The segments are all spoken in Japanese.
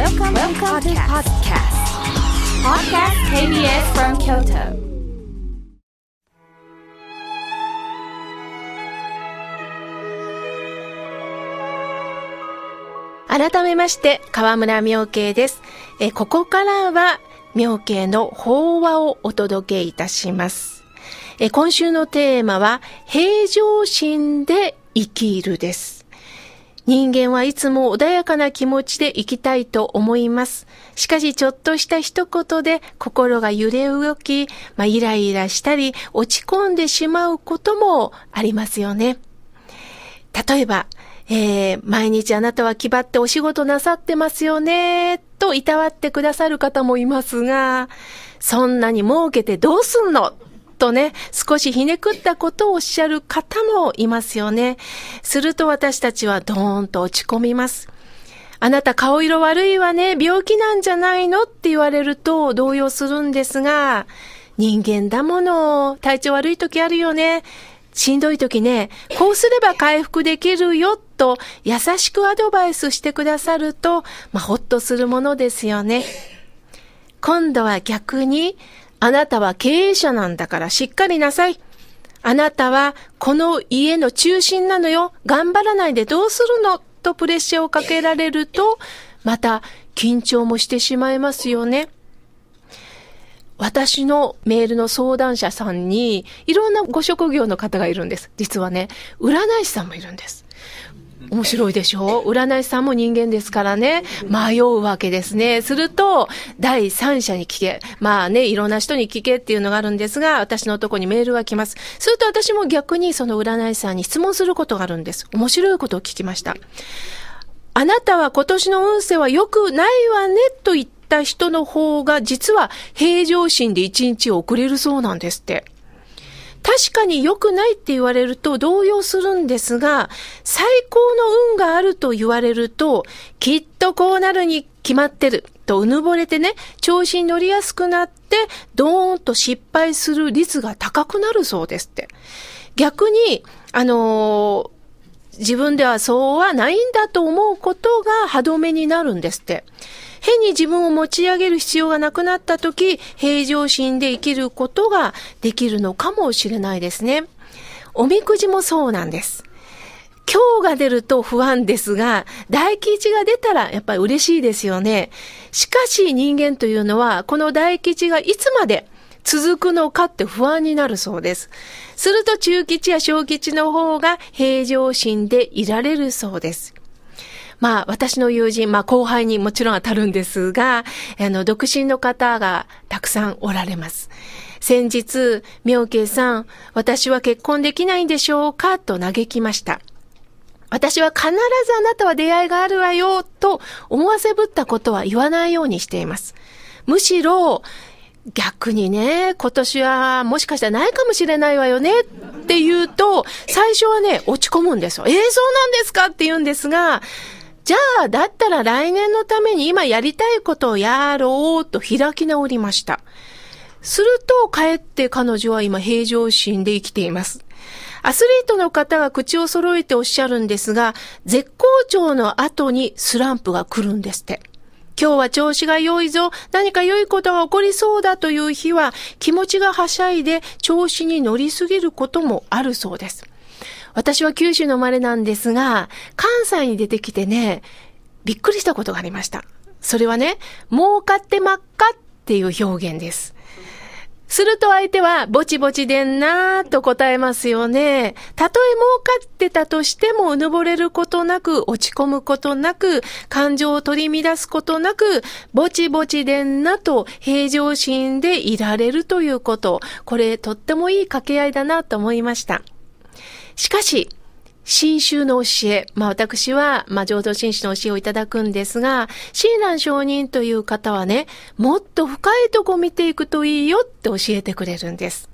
Welcome, Welcome to podcast. Podcast KBS from Kyoto. 改めまして、河村明慶です。えここからは、明慶の法話をお届けいたします。え今週のテーマは、平常心で生きるです。人間はいつも穏やかな気持ちで生きたいと思います。しかしちょっとした一言で心が揺れ動き、まあ、イライラしたり落ち込んでしまうこともありますよね。例えば、えー、毎日あなたは気張ってお仕事なさってますよね、といたわってくださる方もいますが、そんなに儲けてどうすんのとね、少しひねくったことをおっしゃる方もいますよね。すると私たちはドーンと落ち込みます。あなた顔色悪いわね、病気なんじゃないのって言われると動揺するんですが、人間だもの、体調悪い時あるよね。しんどい時ね、こうすれば回復できるよと優しくアドバイスしてくださると、まあ、ほっとするものですよね。今度は逆に、あなたは経営者なんだからしっかりなさい。あなたはこの家の中心なのよ。頑張らないでどうするの？とプレッシャーをかけられると、また緊張もしてしまいますよね。私のメールの相談者さんに、いろんなご職業の方がいるんです。実はね、占い師さんもいるんです。面白いでしょ？占い師さんも人間ですからね、迷うわけですね。すると、第三者に聞け。まあね、いろんな人に聞けっていうのがあるんですが、私のとこにメールが来ます。すると私も逆にその占い師さんに質問することがあるんです。面白いことを聞きました。あなたは今年の運勢は良くないわね、と言った人の方が、実は平常心で一日を送れるそうなんですって。確かに良くないって言われると動揺するんですが、最高の運があると言われると、きっとこうなるに決まってるとうぬぼれてね、調子に乗りやすくなって、ドーンと失敗する率が高くなるそうですって。逆に、あのー自分ではそうはないんだと思うことが歯止めになるんですって。変に自分を持ち上げる必要がなくなった時、平常心で生きることができるのかもしれないですね。おみくじもそうなんです。今日が出ると不安ですが、大吉が出たらやっぱり嬉しいですよね。しかし人間というのは、この大吉がいつまで続くのかって不安になるそうです。すると中吉や小吉の方が平常心でいられるそうです。まあ、私の友人、まあ、後輩にもちろん当たるんですが、あの、独身の方がたくさんおられます。先日、妙慶さん、私は結婚できないんでしょうかと嘆きました。私は必ずあなたは出会いがあるわよ、と思わせぶったことは言わないようにしています。むしろ、逆にね、今年はもしかしたらないかもしれないわよねって言うと、最初はね、落ち込むんですよ。えー、そうなんですかって言うんですが、じゃあ、だったら来年のために今やりたいことをやろうと開き直りました。すると、かえって彼女は今平常心で生きています。アスリートの方が口を揃えておっしゃるんですが、絶好調の後にスランプが来るんですって。今日は調子が良いぞ、何か良いことが起こりそうだという日は、気持ちがはしゃいで調子に乗りすぎることもあるそうです。私は九州の生まれなんですが、関西に出てきてね、びっくりしたことがありました。それはね、儲かって真っ赤っていう表現です。すると相手は、ぼちぼちでんなーと答えますよね。たとえ儲かってたとしても、うぬぼれることなく、落ち込むことなく、感情を取り乱すことなく、ぼちぼちでんなと平常心でいられるということ。これ、とってもいい掛け合いだなと思いました。しかし、新宗の教え、まあ私は、まあ浄土真宗の教えをいただくんですが、親鸞上人という方はね、もっと深いとこ見ていくといいよって教えてくれるんです。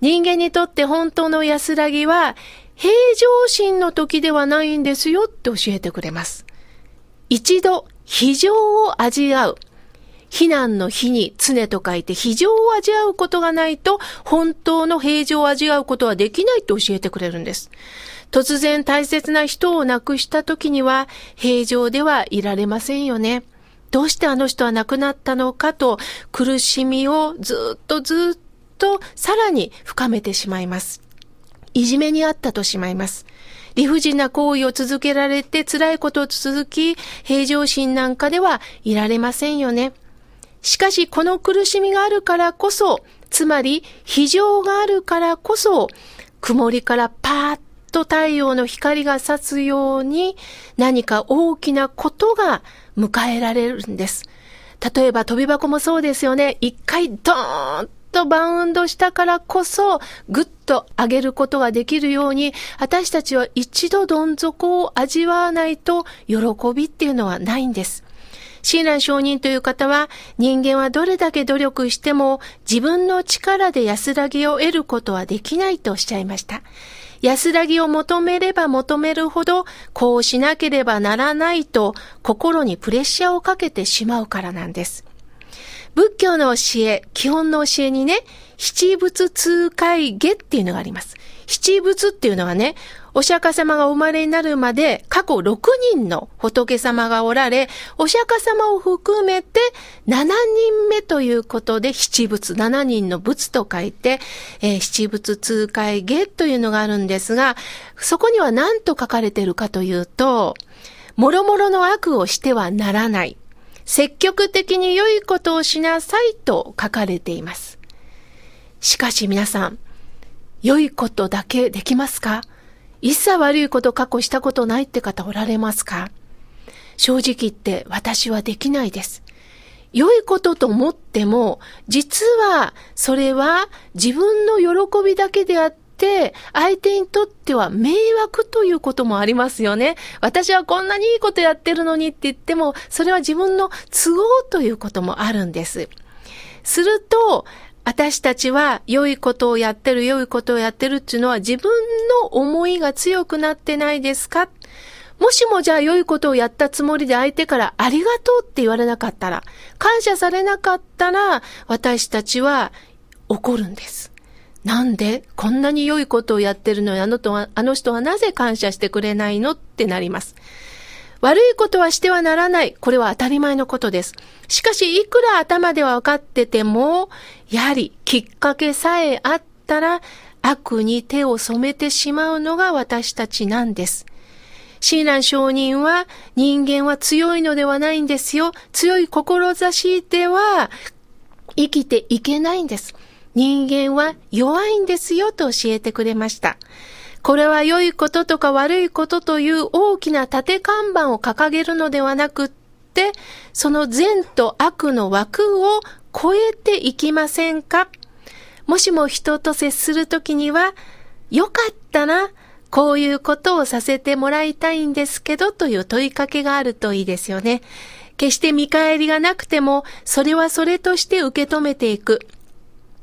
人間にとって本当の安らぎは、平常心の時ではないんですよって教えてくれます。一度、非常を味わう。避難の日に常と書いて非常を味わうことがないと本当の平常を味わうことはできないと教えてくれるんです。突然大切な人を亡くした時には平常ではいられませんよね。どうしてあの人は亡くなったのかと苦しみをずっとずっとさらに深めてしまいます。いじめにあったとしまいます。理不尽な行為を続けられて辛いことを続き、平常心なんかではいられませんよね。しかし、この苦しみがあるからこそ、つまり、非常があるからこそ、曇りからパーッとと太陽の光が差すように、何か大きなことが迎えられるんです。例えば飛び箱もそうですよね。一回ドーンとバウンドしたからこそ、ぐっと上げることができるように、私たちは一度どん底を味わわないと、喜びっていうのはないんです。親鸞上人という方は、人間はどれだけ努力しても、自分の力で安らぎを得ることはできないとおっしゃいました。安らぎを求めれば求めるほど、こうしなければならないと、心にプレッシャーをかけてしまうからなんです。仏教の教え、基本の教えにね、七仏通会下っていうのがあります。七仏っていうのはね、お釈迦様がお生まれになるまで過去6人の仏様がおられ、お釈迦様を含めて7人目ということで七仏、7人の仏と書いて、えー、七仏通会下というのがあるんですが、そこには何と書かれているかというと、もろもろの悪をしてはならない。積極的に良いことをしなさいと書かれています。しかし皆さん、良いことだけできますか？一切悪いこと過去したことないって方おられますか？正直言って私はできないです。良いことと思っても、実はそれは自分の喜びだけであって、相手にとっては迷惑ということもありますよね。私はこんなにいいことやってるのにって言っても、それは自分の都合ということもあるんです。すると、私たちは良いことをやってる、良いことをやってるっていうのは自分の思いが強くなってないですか？もしもじゃあ良いことをやったつもりで相手からありがとうって言われなかったら、感謝されなかったら、私たちは怒るんです。なんでこんなに良いことをやってるのにあのとは、あの人はなぜ感謝してくれないのってなります。悪いことはしてはならない。これは当たり前のことです。しかし、いくら頭では分かってても、やはりきっかけさえあったら、悪に手を染めてしまうのが私たちなんです。親鸞上人は人間は強いのではないんですよ。強い志では生きていけないんです。人間は弱いんですよと教えてくれました。これは良いこととか悪いことという大きな縦看板を掲げるのではなくって、その善と悪の枠を超えていきませんか？もしも人と接するときには、よかったな、こういうことをさせてもらいたいんですけどという問いかけがあるといいですよね。決して見返りがなくても、それはそれとして受け止めていく。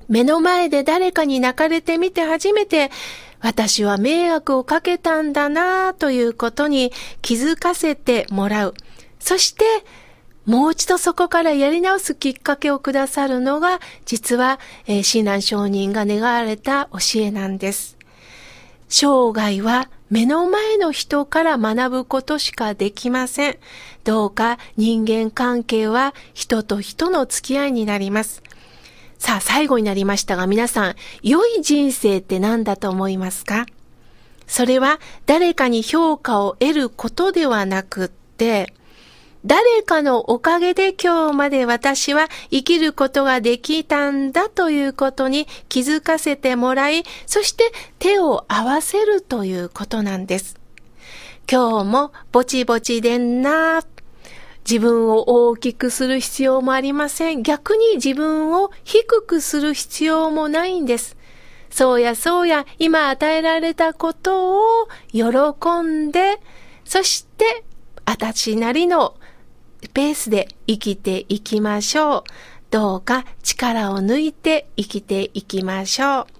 目の前で誰かに泣かれてみて初めて、私は迷惑をかけたんだなということに気づかせてもらう。そして、もう一度そこからやり直すきっかけをくださるのが、実は、えー、親鸞上人が願われた教えなんです。生涯は目の前の人から学ぶことしかできません。どうか人間関係は人と人の付き合いになります。さあ、最後になりましたが、皆さん、良い人生って何だと思いますか？それは誰かに評価を得ることではなくって、誰かのおかげで今日まで私は生きることができたんだということに気づかせてもらい、そして手を合わせるということなんです。今日もぼちぼちでんな自分を大きくする必要もありません。逆に自分を低くする必要もないんです。そうやそうや、今与えられたことを喜んで、そして、あたちなりのペースで生きていきましょう。どうか力を抜いて生きていきましょう。